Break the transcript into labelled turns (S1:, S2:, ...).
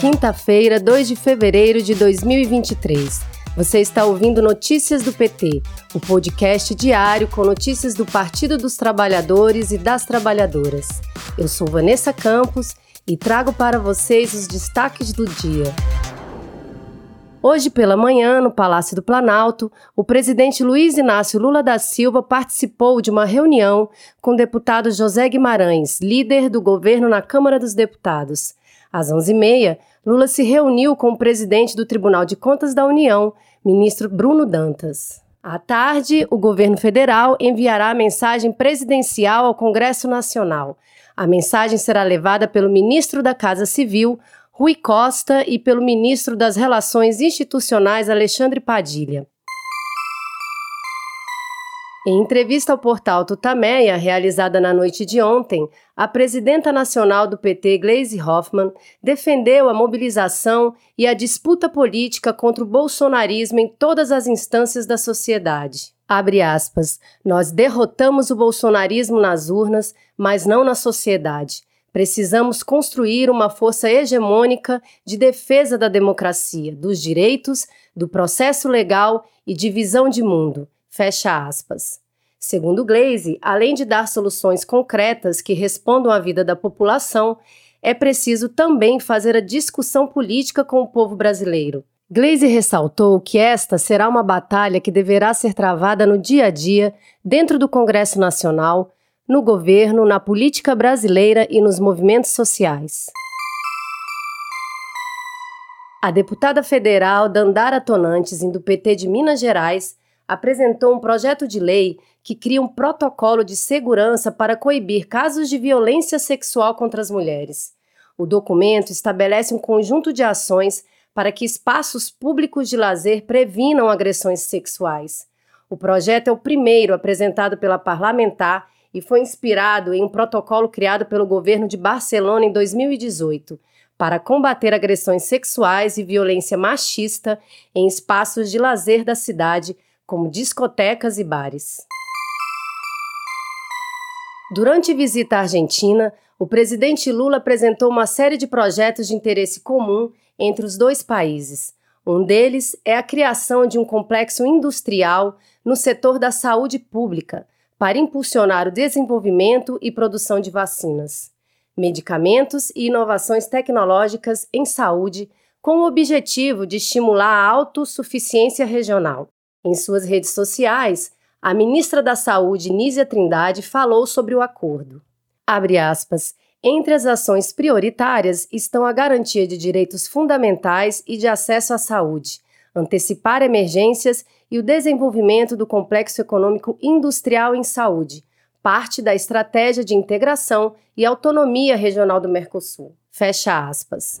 S1: Quinta-feira, 2 de fevereiro de 2023. Você está ouvindo Notícias do PT, o podcast diário com notícias do Partido dos Trabalhadores e das Trabalhadoras. Eu sou Vanessa Campos e trago para vocês os destaques do dia. Hoje pela manhã, no Palácio do Planalto, o presidente Luiz Inácio Lula da Silva participou de uma reunião com o deputado José Guimarães, líder do governo na Câmara dos Deputados. Às 11h30, Lula se reuniu com o presidente do Tribunal de Contas da União, ministro Bruno Dantas. À tarde, o governo federal enviará a mensagem presidencial ao Congresso Nacional. A mensagem será levada pelo ministro da Casa Civil, Rui Costa, e pelo ministro das Relações Institucionais, Alexandre Padilha. Em entrevista ao portal Tutameia, realizada na noite de ontem, a presidenta nacional do PT, Gleisi Hoffmann, defendeu a mobilização e a disputa política contra o bolsonarismo em todas as instâncias da sociedade. Abre aspas, nós derrotamos o bolsonarismo nas urnas, mas não na sociedade. Precisamos construir uma força hegemônica de defesa da democracia, dos direitos, do processo legal e de visão de mundo. Fecha aspas. Segundo Glaze, além de dar soluções concretas que respondam à vida da população, é preciso também fazer a discussão política com o povo brasileiro. Glaze ressaltou que esta será uma batalha que deverá ser travada no dia a dia, dentro do Congresso Nacional, no governo, na política brasileira e nos movimentos sociais. A deputada federal Dandara Tonantes, do PT de Minas Gerais, apresentou um projeto de lei que cria um protocolo de segurança para coibir casos de violência sexual contra as mulheres. O documento estabelece um conjunto de ações para que espaços públicos de lazer previnam agressões sexuais. O projeto é o primeiro apresentado pela parlamentar e foi inspirado em um protocolo criado pelo governo de Barcelona em 2018 para combater agressões sexuais e violência machista em espaços de lazer da cidade, como discotecas e bares. Durante visita à Argentina, o presidente Lula apresentou uma série de projetos de interesse comum entre os dois países. Um deles é a criação de um complexo industrial no setor da saúde pública para impulsionar o desenvolvimento e produção de vacinas, medicamentos e inovações tecnológicas em saúde, com o objetivo de estimular a autossuficiência regional. Em suas redes sociais, a ministra da Saúde, Nízia Trindade, falou sobre o acordo. Abre aspas. Entre as ações prioritárias estão a garantia de direitos fundamentais e de acesso à saúde, antecipar emergências e o desenvolvimento do complexo econômico industrial em saúde, parte da estratégia de integração e autonomia regional do Mercosul. Fecha aspas.